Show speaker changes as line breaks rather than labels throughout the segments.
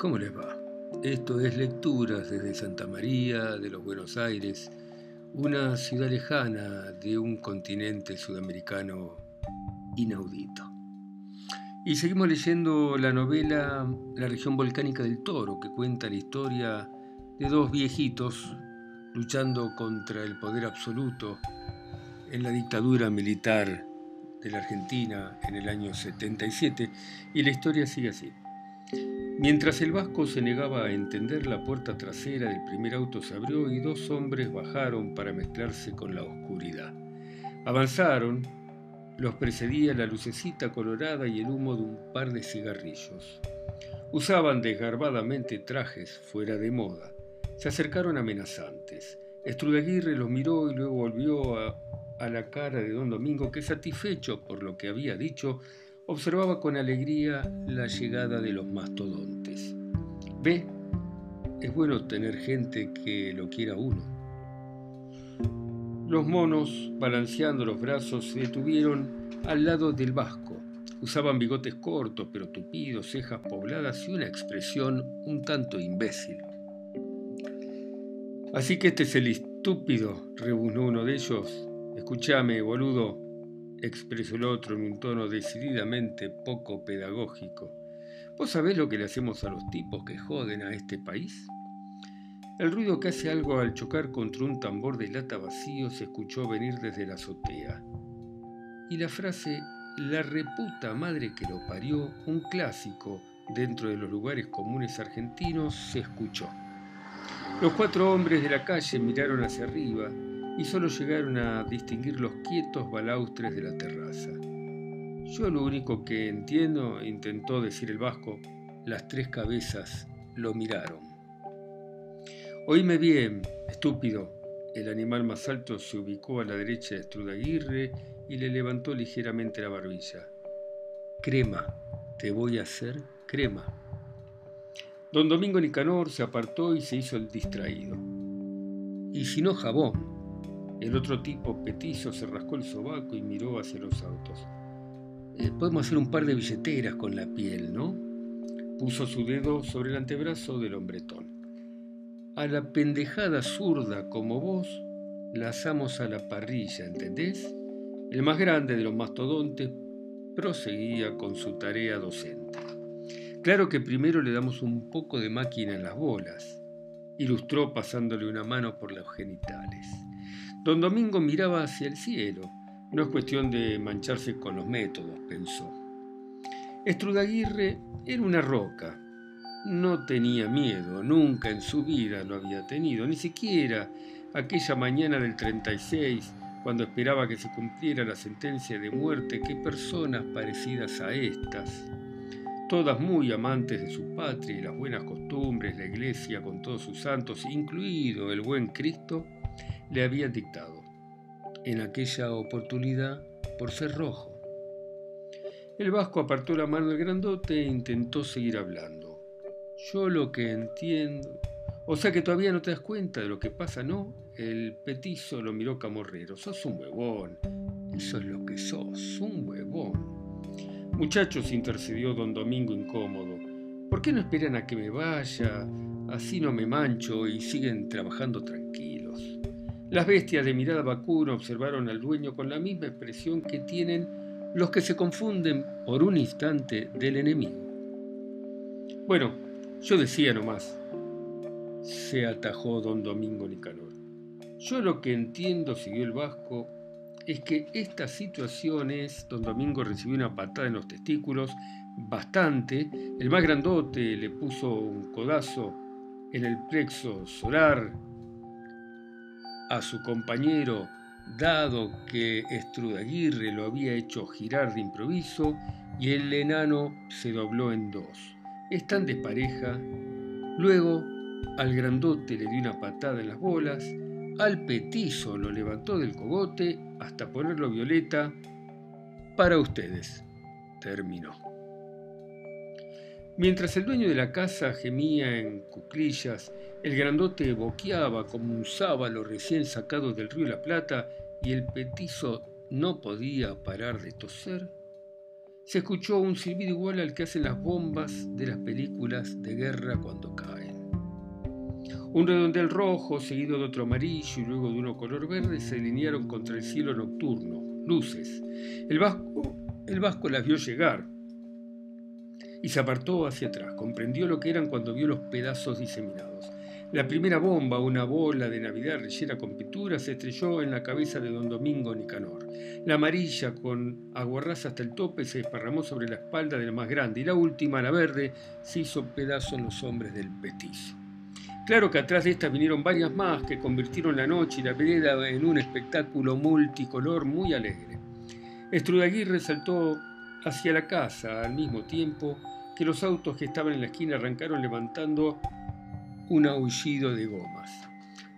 ¿Cómo les va? Esto es Lecturas desde Santa María de los Buenos Aires, una ciudad lejana de un continente sudamericano inaudito. Y seguimos leyendo la novela La región volcánica del Toro, que cuenta la historia de dos viejitos luchando contra el poder absoluto en la dictadura militar de la Argentina en el año 77, y la historia sigue así. Mientras el vasco se negaba a entender, la puerta trasera del primer auto se abrió y dos hombres bajaron para mezclarse con la oscuridad. Avanzaron, los precedía la lucecita colorada y el humo de un par de cigarrillos. Usaban desgarbadamente trajes fuera de moda. Se acercaron amenazantes. Estrudaguirre los miró y luego volvió a, a la cara de don Domingo que, satisfecho por lo que había dicho, observaba con alegría la llegada de los mastodontes. Ve, es bueno tener gente que lo quiera uno. Los monos, balanceando los brazos, se detuvieron al lado del vasco. Usaban bigotes cortos pero tupidos, cejas pobladas y una expresión un tanto imbécil. Así que este es el estúpido, rebuznó uno de ellos. Escúchame, boludo, expresó el otro en un tono decididamente poco pedagógico. ¿Vos sabés lo que le hacemos a los tipos que joden a este país? El ruido que hace algo al chocar contra un tambor de lata vacío se escuchó venir desde la azotea. Y la frase la reputa madre que lo parió, un clásico dentro de los lugares comunes argentinos, se escuchó. Los cuatro hombres de la calle miraron hacia arriba, y solo llegaron a distinguir los quietos balaustres de la terraza. Yo lo único que entiendo, intentó decir el vasco, las tres cabezas lo miraron. Oíme bien, estúpido. El animal más alto se ubicó a la derecha de Strudaguirre y le levantó ligeramente la barbilla. Crema, te voy a hacer crema. Don Domingo Nicanor se apartó y se hizo el distraído. Y si no jabón, el otro tipo, petizo, se rascó el sobaco y miró hacia los autos. Eh, podemos hacer un par de billeteras con la piel, ¿no? Puso su dedo sobre el antebrazo del hombretón. A la pendejada zurda como vos, la asamos a la parrilla, ¿entendés? El más grande de los mastodontes proseguía con su tarea docente. Claro que primero le damos un poco de máquina en las bolas, ilustró pasándole una mano por los genitales. Don Domingo miraba hacia el cielo. No es cuestión de mancharse con los métodos, pensó. Estrudaguirre era una roca. No tenía miedo, nunca en su vida lo había tenido, ni siquiera aquella mañana del 36, cuando esperaba que se cumpliera la sentencia de muerte que personas parecidas a estas, todas muy amantes de su patria y las buenas costumbres, la iglesia con todos sus santos, incluido el buen Cristo, le habían dictado, en aquella oportunidad por ser rojo. El vasco apartó la mano del grandote e intentó seguir hablando. Yo lo que entiendo... O sea que todavía no te das cuenta de lo que pasa, ¿no? El petizo lo miró camorrero. Sos un huevón. Eso es lo que sos, un huevón. Muchachos, intercedió don Domingo incómodo. ¿Por qué no esperan a que me vaya? Así no me mancho y siguen trabajando tranquilos. Las bestias de mirada vacuna observaron al dueño con la misma expresión que tienen los que se confunden por un instante del enemigo. Bueno, yo decía nomás, se atajó don Domingo Nicanor. Yo lo que entiendo, siguió el vasco, es que esta situación es, don Domingo recibió una patada en los testículos, bastante, el más grandote le puso un codazo en el plexo solar, a su compañero, dado que Estrudaguirre lo había hecho girar de improviso y el enano se dobló en dos. Están de pareja. Luego al grandote le dio una patada en las bolas, al petizo lo levantó del cogote hasta ponerlo violeta. Para ustedes, terminó. Mientras el dueño de la casa gemía en cuclillas, el grandote boqueaba como un sábalo recién sacado del río La Plata y el petizo no podía parar de toser, se escuchó un silbido igual al que hacen las bombas de las películas de guerra cuando caen. Un redondel rojo, seguido de otro amarillo y luego de uno color verde, se alinearon contra el cielo nocturno, luces. El vasco, el vasco las vio llegar y se apartó hacia atrás. Comprendió lo que eran cuando vio los pedazos diseminados. La primera bomba, una bola de Navidad rellena con pintura, se estrelló en la cabeza de don Domingo Nicanor. La amarilla, con aguarraza hasta el tope, se desparramó sobre la espalda del más grande. Y la última, la verde, se hizo pedazo en los hombres del petizo. Claro que atrás de estas vinieron varias más que convirtieron la noche y la vereda en un espectáculo multicolor muy alegre. Estrudaguirre saltó hacia la casa al mismo tiempo que los autos que estaban en la esquina arrancaron levantando un aullido de gomas.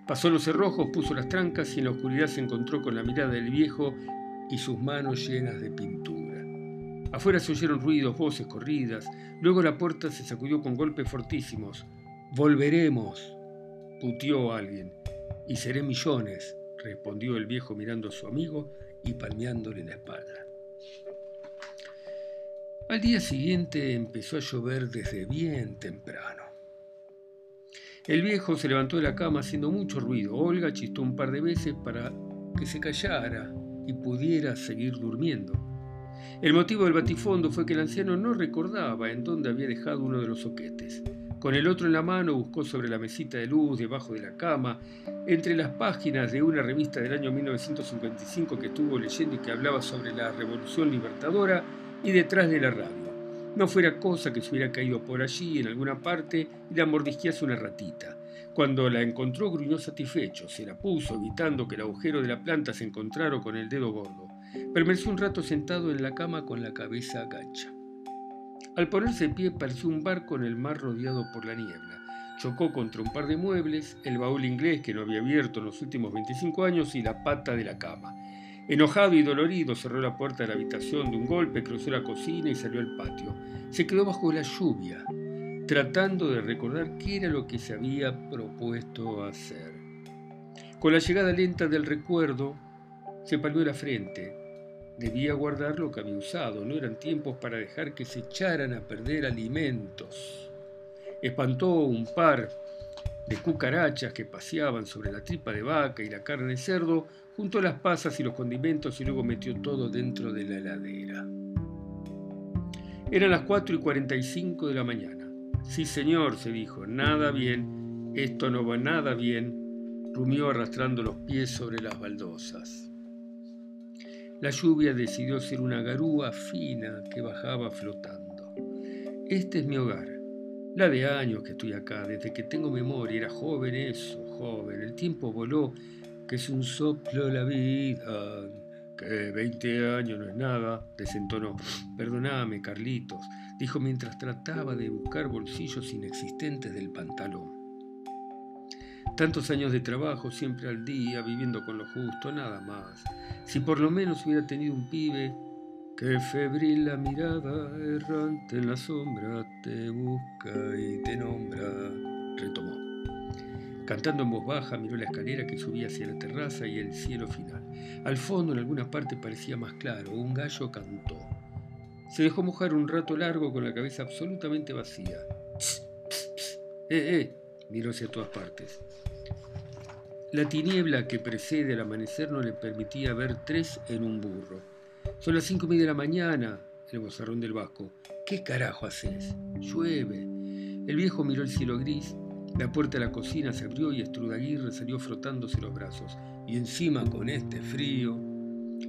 Pasó los cerrojos, puso las trancas y en la oscuridad se encontró con la mirada del viejo y sus manos llenas de pintura. Afuera se oyeron ruidos, voces corridas. Luego la puerta se sacudió con golpes fortísimos. Volveremos, putió alguien. Y seré millones, respondió el viejo mirando a su amigo y palmeándole la espalda. Al día siguiente empezó a llover desde bien temprano. El viejo se levantó de la cama haciendo mucho ruido. Olga chistó un par de veces para que se callara y pudiera seguir durmiendo. El motivo del batifondo fue que el anciano no recordaba en dónde había dejado uno de los soquetes. Con el otro en la mano buscó sobre la mesita de luz, debajo de la cama, entre las páginas de una revista del año 1955 que estuvo leyendo y que hablaba sobre la revolución libertadora, y detrás de la radio. No fuera cosa que se hubiera caído por allí en alguna parte y la mordisquease una ratita. Cuando la encontró gruñó satisfecho, se la puso evitando que el agujero de la planta se encontrara con el dedo gordo. Permaneció un rato sentado en la cama con la cabeza gacha. Al ponerse pie pareció un barco en el mar rodeado por la niebla. Chocó contra un par de muebles, el baúl inglés que no había abierto en los últimos 25 años y la pata de la cama. Enojado y dolorido, cerró la puerta de la habitación de un golpe, cruzó la cocina y salió al patio. Se quedó bajo la lluvia, tratando de recordar qué era lo que se había propuesto hacer. Con la llegada lenta del recuerdo, se palmó la frente. Debía guardar lo que había usado, no eran tiempos para dejar que se echaran a perder alimentos. Espantó un par de cucarachas que paseaban sobre la tripa de vaca y la carne de cerdo, Juntó las pasas y los condimentos y luego metió todo dentro de la heladera. Eran las 4 y 45 de la mañana. Sí, señor, se dijo, nada bien, esto no va nada bien, rumió arrastrando los pies sobre las baldosas. La lluvia decidió ser una garúa fina que bajaba flotando. Este es mi hogar. La de años que estoy acá, desde que tengo memoria, era joven eso, joven. El tiempo voló que es un soplo la vida, que 20 años no es nada, desentonó. Perdóname, Carlitos, dijo mientras trataba de buscar bolsillos inexistentes del pantalón. Tantos años de trabajo, siempre al día, viviendo con lo justo, nada más. Si por lo menos hubiera tenido un pibe que febril la mirada errante en la sombra te busca y te nombra, retomó. Cantando en voz baja, miró la escalera que subía hacia la terraza y el cielo final. Al fondo, en alguna parte, parecía más claro. Un gallo cantó. Se dejó mojar un rato largo con la cabeza absolutamente vacía. ¡Eh, eh! Miró hacia todas partes. La tiniebla que precede al amanecer no le permitía ver tres en un burro. Son las cinco y media de la mañana, el bozarrón del vasco. ¿Qué carajo haces? Llueve. El viejo miró el cielo gris la puerta de la cocina se abrió y Estrudaguirre salió frotándose los brazos. Y encima, con este frío,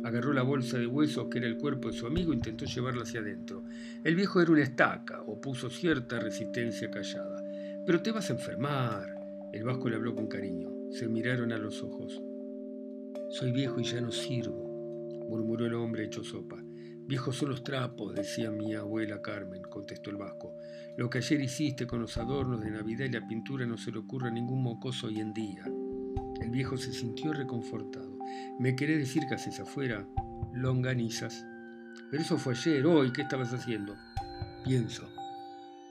agarró la bolsa de huesos que era el cuerpo de su amigo e intentó llevarla hacia adentro. El viejo era una estaca, opuso cierta resistencia callada. Pero te vas a enfermar. El vasco le habló con cariño. Se miraron a los ojos. Soy viejo y ya no sirvo, murmuró el hombre hecho sopa. Viejos son los trapos, decía mi abuela Carmen, contestó el vasco. Lo que ayer hiciste con los adornos de Navidad y la pintura no se le ocurre a ningún mocoso hoy en día. El viejo se sintió reconfortado. ¿Me querés decir que haces afuera? Longanizas. Pero eso fue ayer, hoy, ¿qué estabas haciendo? Pienso,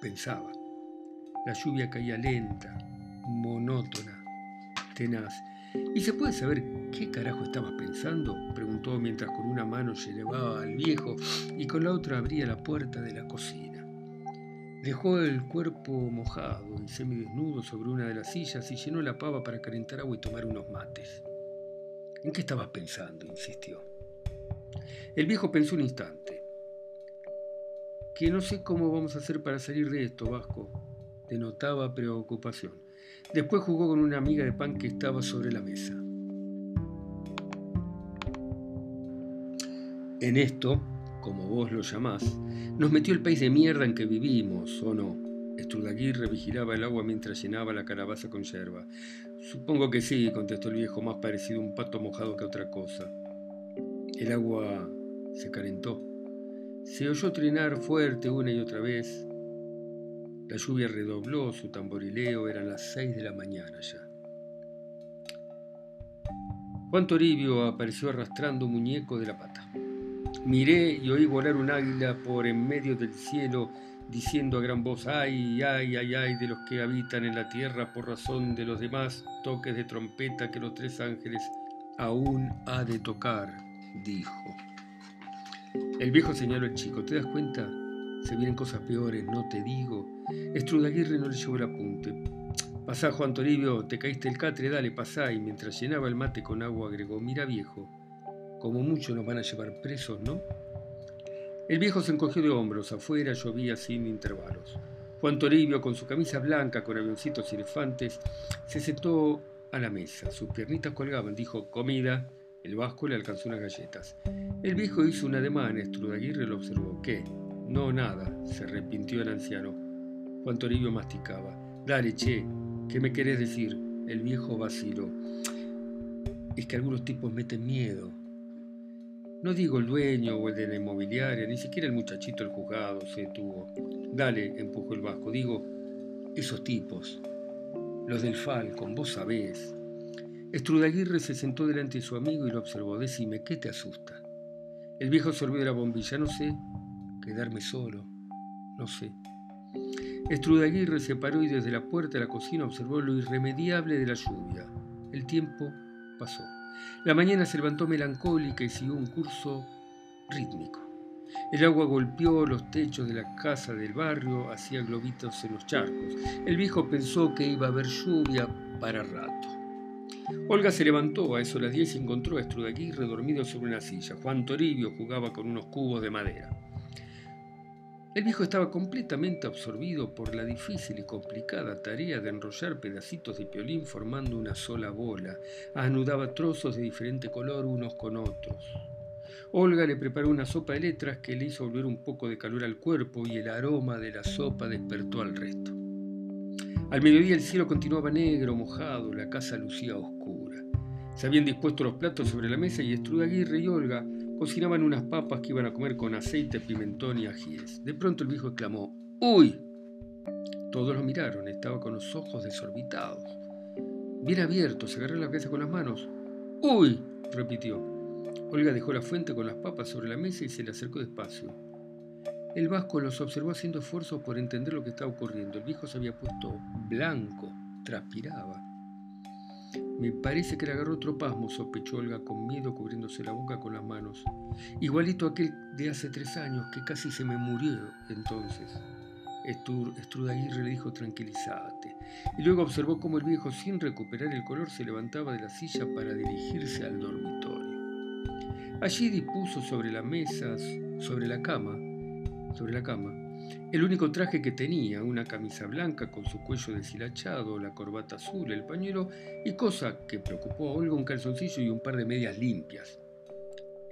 pensaba. La lluvia caía lenta, monótona, tenaz. ¿Y se puede saber qué carajo estabas pensando? preguntó mientras con una mano se elevaba al viejo y con la otra abría la puerta de la cocina. Dejó el cuerpo mojado y semidesnudo sobre una de las sillas y llenó la pava para calentar agua y tomar unos mates. ¿En qué estabas pensando? insistió. El viejo pensó un instante. Que no sé cómo vamos a hacer para salir de esto, Vasco. Denotaba preocupación. Después jugó con una amiga de pan que estaba sobre la mesa. En esto, como vos lo llamás, nos metió el país de mierda en que vivimos, ¿o no? Estrudaguirre vigilaba el agua mientras llenaba la calabaza con yerba. Supongo que sí, contestó el viejo, más parecido a un pato mojado que a otra cosa. El agua se calentó. Se oyó trinar fuerte una y otra vez. La lluvia redobló su tamborileo, eran las seis de la mañana ya. Juan Toribio apareció arrastrando un muñeco de la pata. Miré y oí volar un águila por en medio del cielo, diciendo a gran voz, ay, ay, ay, ay, de los que habitan en la tierra por razón de los demás toques de trompeta que los tres ángeles aún ha de tocar, dijo. El viejo señaló al chico, ¿te das cuenta? Se vienen cosas peores, no te digo. Estrudaguirre no le llevó el apunte. Pasá, Juan Toribio, te caíste el catre, dale, pasá. Y mientras llenaba el mate con agua agregó, mira viejo, como mucho nos van a llevar presos, ¿no? El viejo se encogió de hombros, afuera llovía sin intervalos. Juan Toribio, con su camisa blanca con avioncitos y elefantes, se sentó a la mesa. Sus piernitas colgaban, dijo, comida. El vasco le alcanzó unas galletas. El viejo hizo un ademán, Estrudaguirre lo observó. ¿Qué? No, nada, se arrepintió el anciano. Juan Toribio masticaba. Dale, che, ¿qué me querés decir? El viejo vaciló. Es que algunos tipos meten miedo. No digo el dueño o el de la inmobiliaria, ni siquiera el muchachito el juzgado se detuvo. Dale, empujó el vasco. Digo, esos tipos. Los del Falcon, vos sabés. Estrudaguirre se sentó delante de su amigo y lo observó. Decime, ¿qué te asusta? El viejo sorbió la bombilla. No sé, quedarme solo, no sé. Estrudaguirre se paró y desde la puerta de la cocina observó lo irremediable de la lluvia. El tiempo pasó. La mañana se levantó melancólica y siguió un curso rítmico. El agua golpeó los techos de la casa del barrio, hacía globitos en los charcos. El viejo pensó que iba a haber lluvia para rato. Olga se levantó a eso las diez y encontró a Estrudaguirre dormido sobre una silla. Juan Toribio jugaba con unos cubos de madera. El viejo estaba completamente absorbido por la difícil y complicada tarea de enrollar pedacitos de piolín formando una sola bola. Anudaba trozos de diferente color unos con otros. Olga le preparó una sopa de letras que le hizo volver un poco de calor al cuerpo y el aroma de la sopa despertó al resto. Al mediodía el cielo continuaba negro, mojado, la casa lucía oscura. Se habían dispuesto los platos sobre la mesa y Estrudaguirre y Olga cocinaban unas papas que iban a comer con aceite, pimentón y ajíes. De pronto el viejo exclamó, ¡Uy! Todos lo miraron, estaba con los ojos desorbitados. Bien abiertos, se agarró la cabeza con las manos. ¡Uy! repitió. Olga dejó la fuente con las papas sobre la mesa y se le acercó despacio. El vasco los observó haciendo esfuerzos por entender lo que estaba ocurriendo. El viejo se había puesto blanco, transpiraba. Me parece que le agarró otro pasmo, sospechó Olga con miedo, cubriéndose la boca con las manos. Igualito aquel de hace tres años, que casi se me murió entonces. Estrudaguirre le dijo tranquilízate. Y luego observó cómo el viejo, sin recuperar el color, se levantaba de la silla para dirigirse al dormitorio. Allí dispuso sobre la mesa, sobre la cama, sobre la cama, el único traje que tenía, una camisa blanca con su cuello deshilachado, la corbata azul, el pañuelo y cosa que preocupó a Olga un calzoncillo y un par de medias limpias.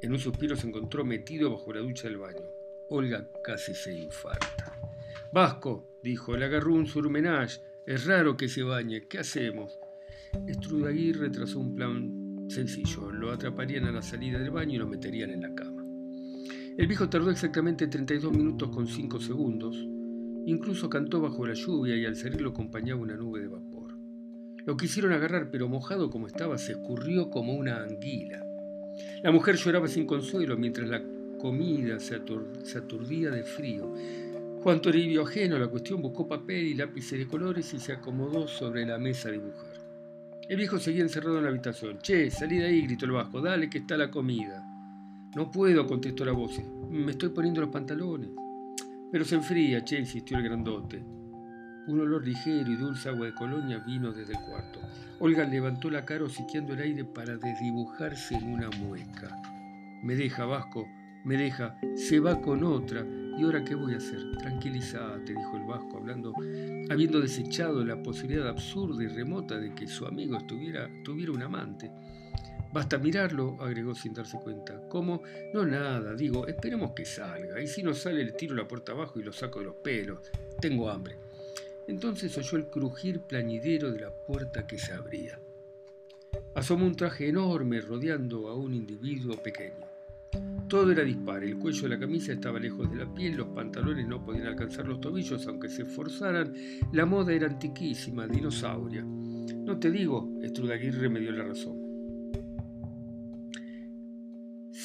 En un suspiro se encontró metido bajo la ducha del baño. Olga casi se infarta. Vasco, dijo, le agarró un surmenage. Es raro que se bañe. ¿Qué hacemos? Estrudaguirre trazó un plan sencillo. Lo atraparían a la salida del baño y lo meterían en la cama. El viejo tardó exactamente 32 minutos con 5 segundos. Incluso cantó bajo la lluvia y al salir lo acompañaba una nube de vapor. Lo quisieron agarrar, pero mojado como estaba, se escurrió como una anguila. La mujer lloraba sin consuelo mientras la comida se, aturdía de frío. Juan Toribio, ajeno a la cuestión, buscó papel y lápices de colores y se acomodó sobre la mesa a dibujar. El viejo seguía encerrado en la habitación. Che, salí de ahí, gritó el vasco. Dale, que está la comida. No puedo, contestó la voz. Me estoy poniendo los pantalones. Pero se enfría, che, insistió el grandote. Un olor ligero y dulce agua de colonia vino desde el cuarto. Olga levantó la cara hociqueando el aire para desdibujarse en una mueca. Me deja, Vasco, me deja, se va con otra. ¿Y ahora qué voy a hacer? Tranquilízate, dijo el Vasco, hablando, habiendo desechado la posibilidad absurda y remota de que su amigo estuviera, tuviera un amante. Basta mirarlo, agregó sin darse cuenta. ¿Cómo? No nada, digo, esperemos que salga. Y si no sale, le tiro la puerta abajo y lo saco de los pelos. Tengo hambre. Entonces oyó el crujir plañidero de la puerta que se abría. Asomó un traje enorme rodeando a un individuo pequeño. Todo era dispar, el cuello de la camisa estaba lejos de la piel, los pantalones no podían alcanzar los tobillos, aunque se esforzaran, la moda era antiquísima, dinosauria. No te digo, Estrudaguirre me dio la razón.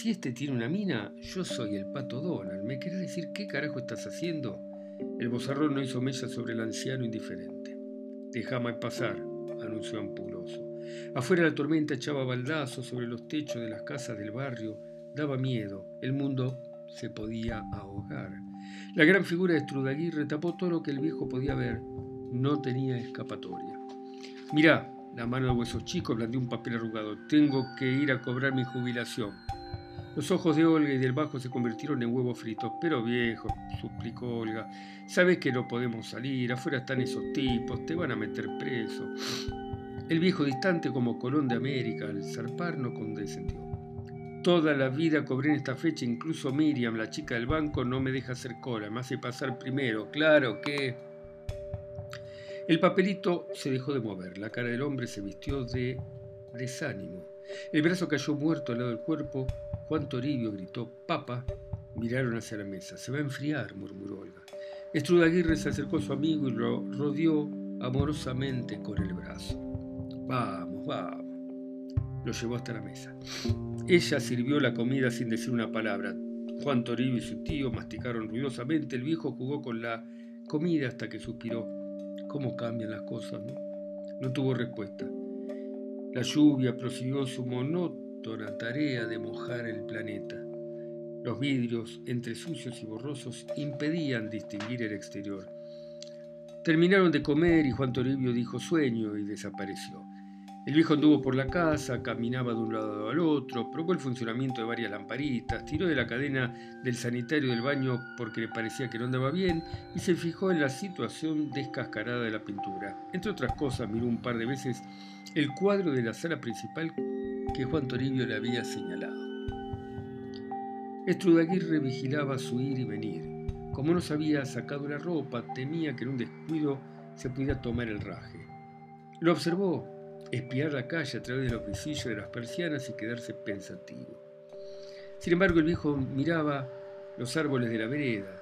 Si este tiene una mina, yo soy el pato Donald. ¿Me querés decir qué carajo estás haciendo? El bozarrón no hizo mella sobre el anciano indiferente. Déjame pasar, anunció ampuloso. Afuera la tormenta echaba baldazos sobre los techos de las casas del barrio. Daba miedo. El mundo se podía ahogar. La gran figura de Strudaguirre tapó todo lo que el viejo podía ver. No tenía escapatoria. Mirá, la mano de huesos chicos blandió un papel arrugado. Tengo que ir a cobrar mi jubilación. Los ojos de Olga y del bajo se convirtieron en huevos fritos. Pero viejo, suplicó Olga, sabes que no podemos salir, afuera están esos tipos, te van a meter preso. El viejo distante como Colón de América, al zarpar no condescendió. Toda la vida cobré en esta fecha, incluso Miriam, la chica del banco, no me deja hacer cola, me hace pasar primero. Claro que... El papelito se dejó de mover, la cara del hombre se vistió de desánimo. El brazo cayó muerto al lado del cuerpo, Juan Toribio gritó Papa. Miraron hacia la mesa. Se va a enfriar, murmuró Olga. Estrudaguirre se acercó a su amigo y lo rodeó amorosamente con el brazo. Vamos, vamos. Lo llevó hasta la mesa. Ella sirvió la comida sin decir una palabra. Juan Toribio y su tío masticaron ruidosamente. El viejo jugó con la comida hasta que suspiró. ¿Cómo cambian las cosas, no? No tuvo respuesta. La lluvia prosiguió su monótono la tarea de mojar el planeta. Los vidrios, entre sucios y borrosos, impedían distinguir el exterior. Terminaron de comer y Juan Toribio dijo sueño y desapareció. El viejo anduvo por la casa, caminaba de un lado al otro, probó el funcionamiento de varias lamparitas, tiró de la cadena del sanitario del baño porque le parecía que no andaba bien y se fijó en la situación descascarada de la pintura. Entre otras cosas, miró un par de veces el cuadro de la sala principal que Juan Toribio le había señalado. Estrudaguirre vigilaba su ir y venir. Como no se había sacado la ropa, temía que en un descuido se pudiera tomar el raje. Lo observó, espiar la calle a través de los visillos de las persianas y quedarse pensativo. Sin embargo, el viejo miraba los árboles de la vereda.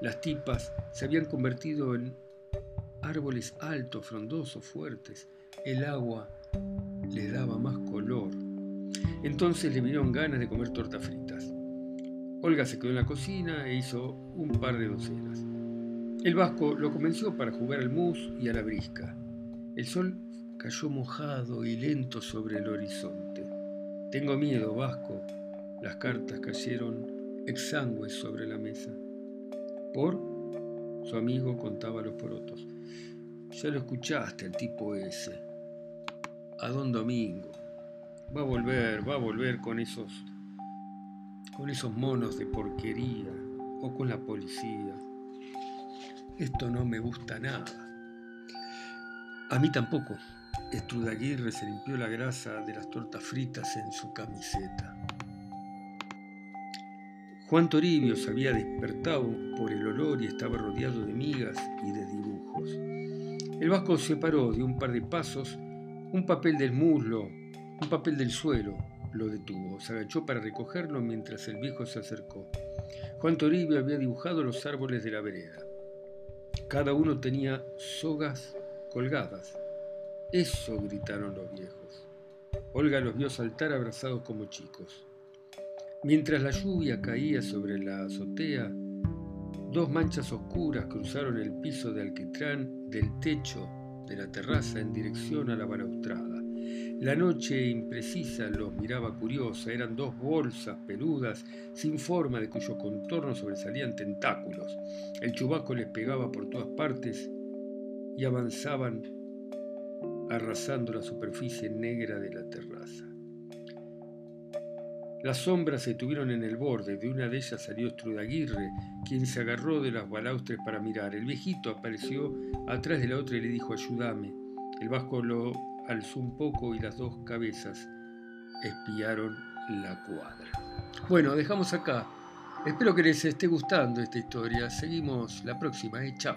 Las tipas se habían convertido en árboles altos, frondosos, fuertes. El agua le daba más color. Entonces le vinieron ganas de comer tortas fritas. Olga se quedó en la cocina e hizo un par de docenas. El vasco lo convenció para jugar al mus y a la brisca. El sol cayó mojado y lento sobre el horizonte. Tengo miedo, vasco. Las cartas cayeron exangües sobre la mesa. ¿Por? Su amigo contaba los porotos. Ya lo escuchaste, el tipo ese. A don Domingo. Va a volver, va a volver con esos con esos monos de porquería o con la policía. Esto no me gusta nada. A mí tampoco. Estrudaguirre se limpió la grasa de las tortas fritas en su camiseta. Juan Toribio se había despertado por el olor y estaba rodeado de migas y de dibujos. El vasco se paró de un par de pasos, un papel del muslo un papel del suelo lo detuvo. Se agachó para recogerlo mientras el viejo se acercó. Juan Toribio había dibujado los árboles de la vereda. Cada uno tenía sogas colgadas. Eso gritaron los viejos. Olga los vio saltar abrazados como chicos. Mientras la lluvia caía sobre la azotea, dos manchas oscuras cruzaron el piso de alquitrán del techo de la terraza en dirección a la balaustrada. La noche imprecisa los miraba curiosa, eran dos bolsas peludas, sin forma, de cuyo contorno sobresalían tentáculos. El chubasco les pegaba por todas partes y avanzaban arrasando la superficie negra de la terraza. Las sombras se tuvieron en el borde, de una de ellas salió Estrudaguirre, quien se agarró de las balaustres para mirar. El viejito apareció atrás de la otra y le dijo, ayúdame. El vasco lo alzó un poco y las dos cabezas espiaron la cuadra. Bueno, dejamos acá. Espero que les esté gustando esta historia. Seguimos la próxima. ¿eh? Chau.